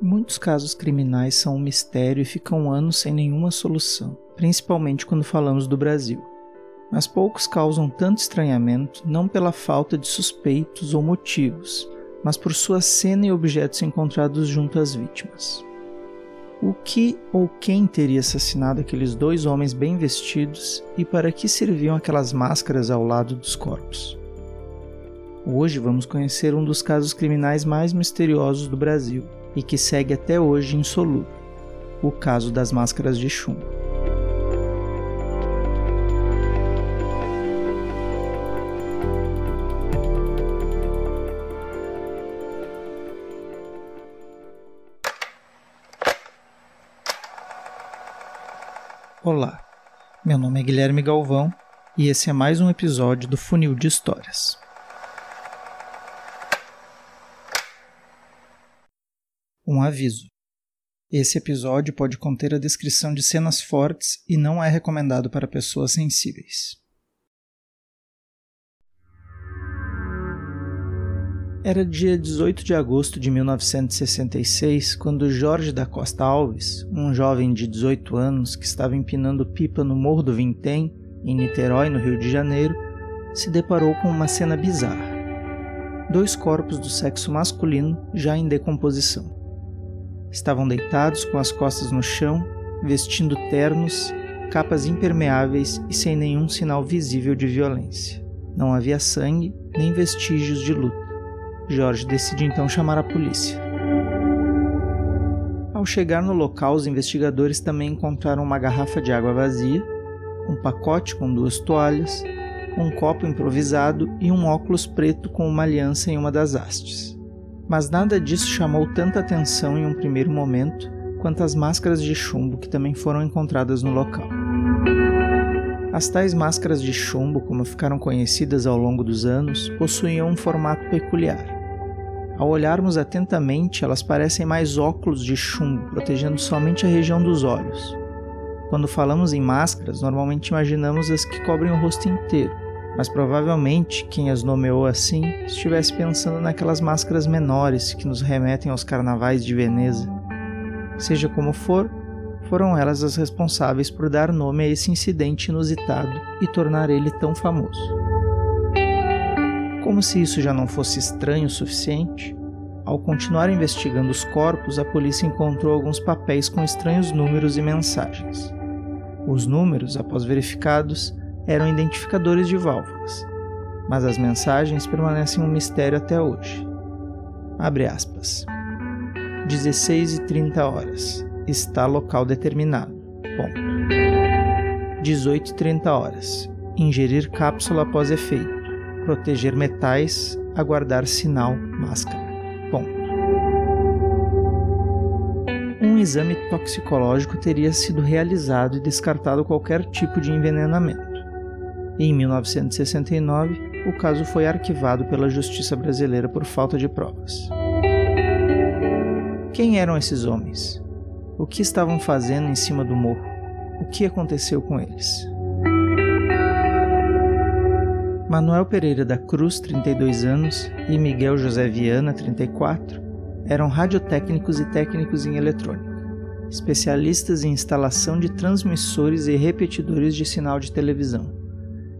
Muitos casos criminais são um mistério e ficam anos sem nenhuma solução, principalmente quando falamos do Brasil. Mas poucos causam tanto estranhamento não pela falta de suspeitos ou motivos, mas por sua cena e objetos encontrados junto às vítimas. O que ou quem teria assassinado aqueles dois homens bem vestidos e para que serviam aquelas máscaras ao lado dos corpos? Hoje vamos conhecer um dos casos criminais mais misteriosos do Brasil e que segue até hoje insolúvel: o caso das máscaras de chumbo. Olá, meu nome é Guilherme Galvão e esse é mais um episódio do Funil de Histórias. Um aviso: esse episódio pode conter a descrição de cenas fortes e não é recomendado para pessoas sensíveis. Era dia 18 de agosto de 1966 quando Jorge da Costa Alves, um jovem de 18 anos que estava empinando pipa no Morro do Vintém, em Niterói, no Rio de Janeiro, se deparou com uma cena bizarra. Dois corpos do sexo masculino já em decomposição. Estavam deitados com as costas no chão, vestindo ternos, capas impermeáveis e sem nenhum sinal visível de violência. Não havia sangue nem vestígios de luta. Jorge decide então chamar a polícia. Ao chegar no local, os investigadores também encontraram uma garrafa de água vazia, um pacote com duas toalhas, um copo improvisado e um óculos preto com uma aliança em uma das hastes. Mas nada disso chamou tanta atenção em um primeiro momento quanto as máscaras de chumbo que também foram encontradas no local. As tais máscaras de chumbo, como ficaram conhecidas ao longo dos anos, possuíam um formato peculiar. Ao olharmos atentamente, elas parecem mais óculos de chumbo, protegendo somente a região dos olhos. Quando falamos em máscaras, normalmente imaginamos as que cobrem o rosto inteiro, mas provavelmente quem as nomeou assim estivesse pensando naquelas máscaras menores que nos remetem aos carnavais de Veneza. Seja como for, foram elas as responsáveis por dar nome a esse incidente inusitado e tornar ele tão famoso. Como se isso já não fosse estranho o suficiente, ao continuar investigando os corpos, a polícia encontrou alguns papéis com estranhos números e mensagens. Os números, após verificados, eram identificadores de válvulas, mas as mensagens permanecem um mistério até hoje. Abre aspas. 16 e 30 horas. Está local determinado. Ponto. 18 e 30 horas. Ingerir cápsula após efeito proteger metais, aguardar sinal, máscara. Ponto. Um exame toxicológico teria sido realizado e descartado qualquer tipo de envenenamento. Em 1969, o caso foi arquivado pela Justiça Brasileira por falta de provas. Quem eram esses homens? O que estavam fazendo em cima do morro? O que aconteceu com eles? Manuel Pereira da Cruz, 32 anos, e Miguel José Viana, 34, eram radiotécnicos e técnicos em eletrônica, especialistas em instalação de transmissores e repetidores de sinal de televisão,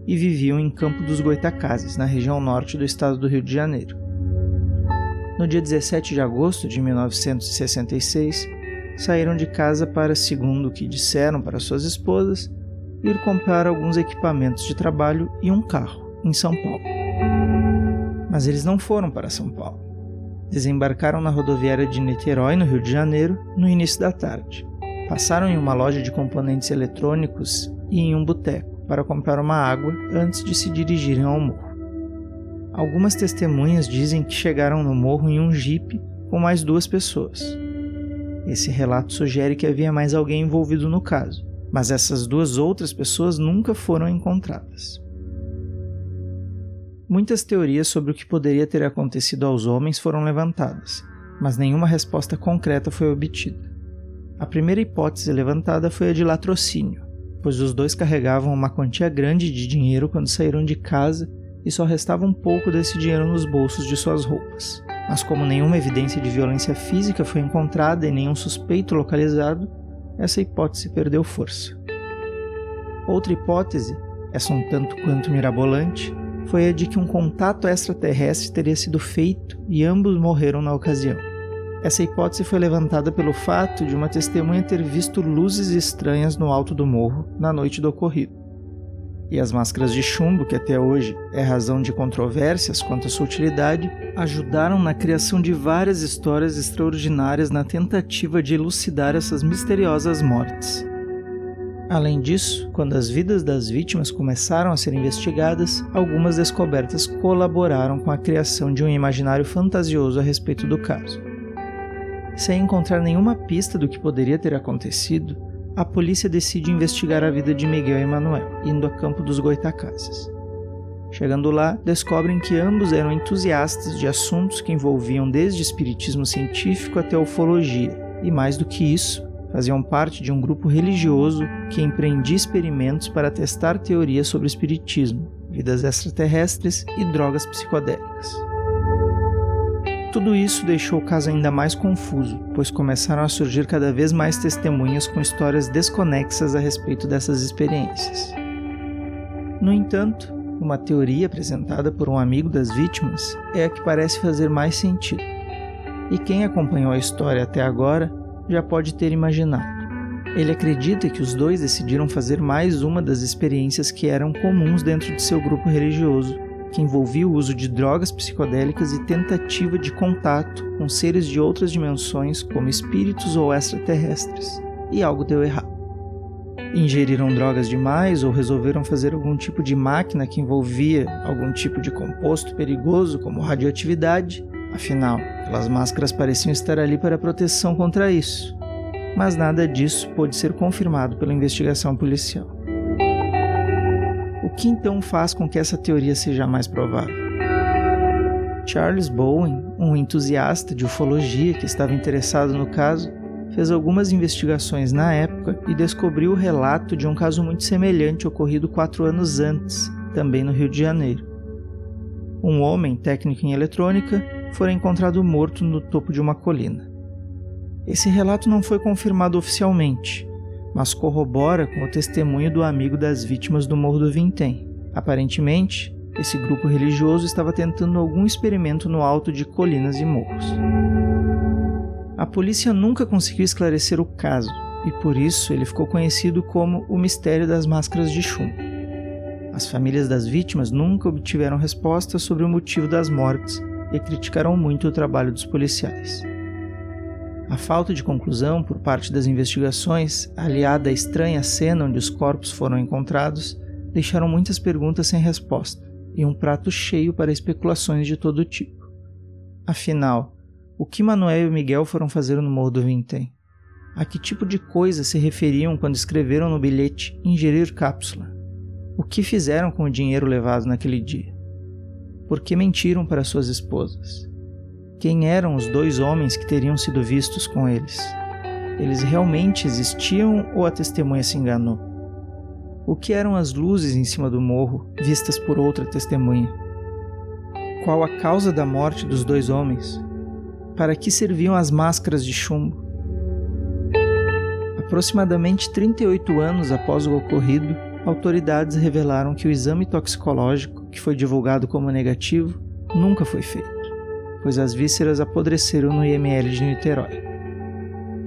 e viviam em Campo dos Goitacazes, na região norte do estado do Rio de Janeiro. No dia 17 de agosto de 1966, saíram de casa para, segundo o que disseram para suas esposas, ir comprar alguns equipamentos de trabalho e um carro em São Paulo. Mas eles não foram para São Paulo. Desembarcaram na rodoviária de Niterói, no Rio de Janeiro, no início da tarde. Passaram em uma loja de componentes eletrônicos e em um boteco para comprar uma água antes de se dirigirem ao morro. Algumas testemunhas dizem que chegaram no morro em um jipe com mais duas pessoas. Esse relato sugere que havia mais alguém envolvido no caso, mas essas duas outras pessoas nunca foram encontradas. Muitas teorias sobre o que poderia ter acontecido aos homens foram levantadas, mas nenhuma resposta concreta foi obtida. A primeira hipótese levantada foi a de latrocínio, pois os dois carregavam uma quantia grande de dinheiro quando saíram de casa e só restava um pouco desse dinheiro nos bolsos de suas roupas. Mas como nenhuma evidência de violência física foi encontrada e nenhum suspeito localizado, essa hipótese perdeu força. Outra hipótese, essa um tanto quanto mirabolante, foi a de que um contato extraterrestre teria sido feito e ambos morreram na ocasião. Essa hipótese foi levantada pelo fato de uma testemunha ter visto luzes estranhas no alto do morro na noite do ocorrido. E as máscaras de chumbo, que até hoje é razão de controvérsias quanto à sua utilidade, ajudaram na criação de várias histórias extraordinárias na tentativa de elucidar essas misteriosas mortes. Além disso, quando as vidas das vítimas começaram a ser investigadas, algumas descobertas colaboraram com a criação de um imaginário fantasioso a respeito do caso. Sem encontrar nenhuma pista do que poderia ter acontecido, a polícia decide investigar a vida de Miguel e Manuel, indo a campo dos Goitacazes. Chegando lá, descobrem que ambos eram entusiastas de assuntos que envolviam desde espiritismo científico até ufologia, e mais do que isso, faziam parte de um grupo religioso que empreendia experimentos para testar teorias sobre espiritismo, vidas extraterrestres e drogas psicodélicas. Tudo isso deixou o caso ainda mais confuso, pois começaram a surgir cada vez mais testemunhas com histórias desconexas a respeito dessas experiências. No entanto, uma teoria apresentada por um amigo das vítimas é a que parece fazer mais sentido. E quem acompanhou a história até agora já pode ter imaginado. Ele acredita que os dois decidiram fazer mais uma das experiências que eram comuns dentro de seu grupo religioso, que envolvia o uso de drogas psicodélicas e tentativa de contato com seres de outras dimensões, como espíritos ou extraterrestres. E algo deu errado. Ingeriram drogas demais ou resolveram fazer algum tipo de máquina que envolvia algum tipo de composto perigoso, como radioatividade, Afinal, aquelas máscaras pareciam estar ali para proteção contra isso. Mas nada disso pôde ser confirmado pela investigação policial. Que então faz com que essa teoria seja mais provável? Charles Bowen, um entusiasta de ufologia que estava interessado no caso, fez algumas investigações na época e descobriu o relato de um caso muito semelhante ocorrido quatro anos antes, também no Rio de Janeiro. Um homem técnico em eletrônica fora encontrado morto no topo de uma colina. Esse relato não foi confirmado oficialmente, mas corrobora com o testemunho do amigo das vítimas do Morro do Vintém. Aparentemente, esse grupo religioso estava tentando algum experimento no alto de colinas e morros. A polícia nunca conseguiu esclarecer o caso, e por isso ele ficou conhecido como o mistério das máscaras de chumbo. As famílias das vítimas nunca obtiveram respostas sobre o motivo das mortes e criticaram muito o trabalho dos policiais. A falta de conclusão por parte das investigações, aliada à estranha cena onde os corpos foram encontrados, deixaram muitas perguntas sem resposta e um prato cheio para especulações de todo tipo. Afinal, o que Manuel e Miguel foram fazer no Morro do Vintém? A que tipo de coisa se referiam quando escreveram no bilhete ingerir cápsula? O que fizeram com o dinheiro levado naquele dia? por que mentiram para suas esposas? Quem eram os dois homens que teriam sido vistos com eles? Eles realmente existiam ou a testemunha se enganou? O que eram as luzes em cima do morro vistas por outra testemunha? Qual a causa da morte dos dois homens? Para que serviam as máscaras de chumbo? Aproximadamente 38 anos após o ocorrido, autoridades revelaram que o exame toxicológico, que foi divulgado como negativo, nunca foi feito, pois as vísceras apodreceram no IML de Niterói.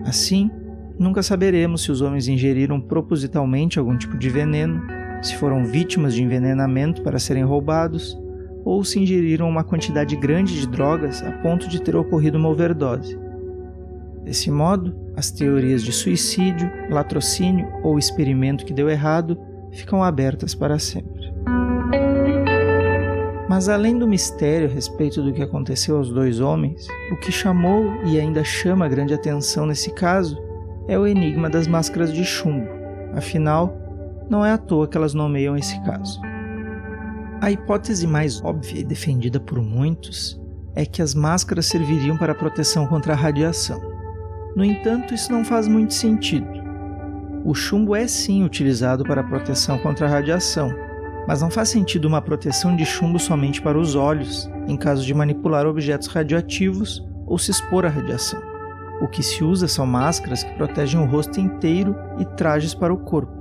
Assim, nunca saberemos se os homens ingeriram propositalmente algum tipo de veneno, se foram vítimas de envenenamento para serem roubados, ou se ingeriram uma quantidade grande de drogas a ponto de ter ocorrido uma overdose. Desse modo, as teorias de suicídio, latrocínio ou experimento que deu errado ficam abertas para sempre. Mas além do mistério a respeito do que aconteceu aos dois homens, o que chamou e ainda chama grande atenção nesse caso é o enigma das máscaras de chumbo. Afinal, não é à toa que elas nomeiam esse caso. A hipótese mais óbvia e defendida por muitos é que as máscaras serviriam para proteção contra a radiação. No entanto, isso não faz muito sentido. O chumbo é sim utilizado para proteção contra a radiação, Mas não faz sentido uma proteção de chumbo somente para os olhos, em caso de manipular objetos radioativos ou se expor à radiação. O que se usa são máscaras que protegem o rosto inteiro e trajes para o corpo.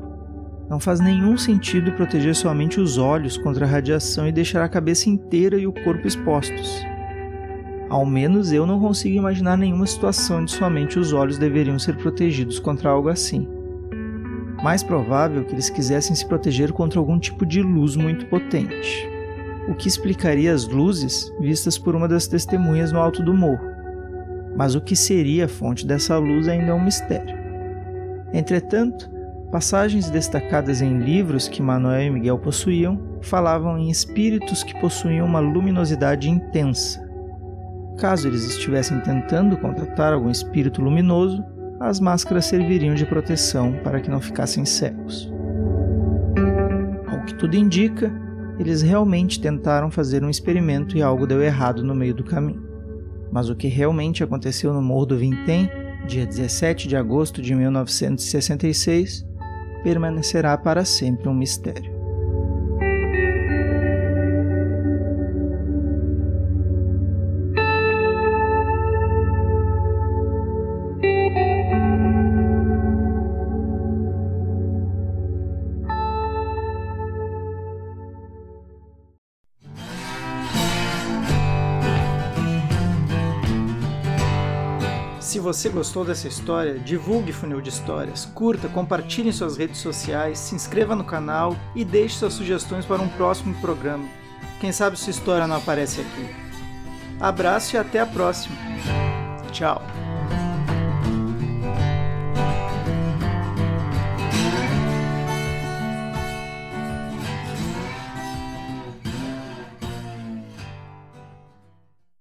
Não faz nenhum sentido proteger somente os olhos contra a radiação e deixar a cabeça inteira e o corpo expostos. Ao menos eu não consigo imaginar nenhuma situação onde somente os olhos deveriam ser protegidos contra algo assim. Mais provável que eles quisessem se proteger contra algum tipo de luz muito potente, o que explicaria as luzes vistas por uma das testemunhas no alto do morro. Mas o que seria a fonte dessa luz ainda é um mistério. Entretanto, passagens destacadas em livros que Manuel e Miguel possuíam falavam em espíritos que possuíam uma luminosidade intensa, Caso eles estivessem tentando contratar algum espírito luminoso, as máscaras serviriam de proteção para que não ficassem cegos. Ao que tudo indica, eles realmente tentaram fazer um experimento e algo deu errado no meio do caminho. Mas o que realmente aconteceu no Morro do Vintém, dia 17 de agosto de 1966, permanecerá para sempre um mistério. Você gostou dessa história, divulgue Funil de Histórias, curta, compartilhe em suas redes sociais, se inscreva no canal e deixe suas sugestões para um próximo programa. Quem sabe sua história não aparece aqui. Abraço e até a próxima. Tchau.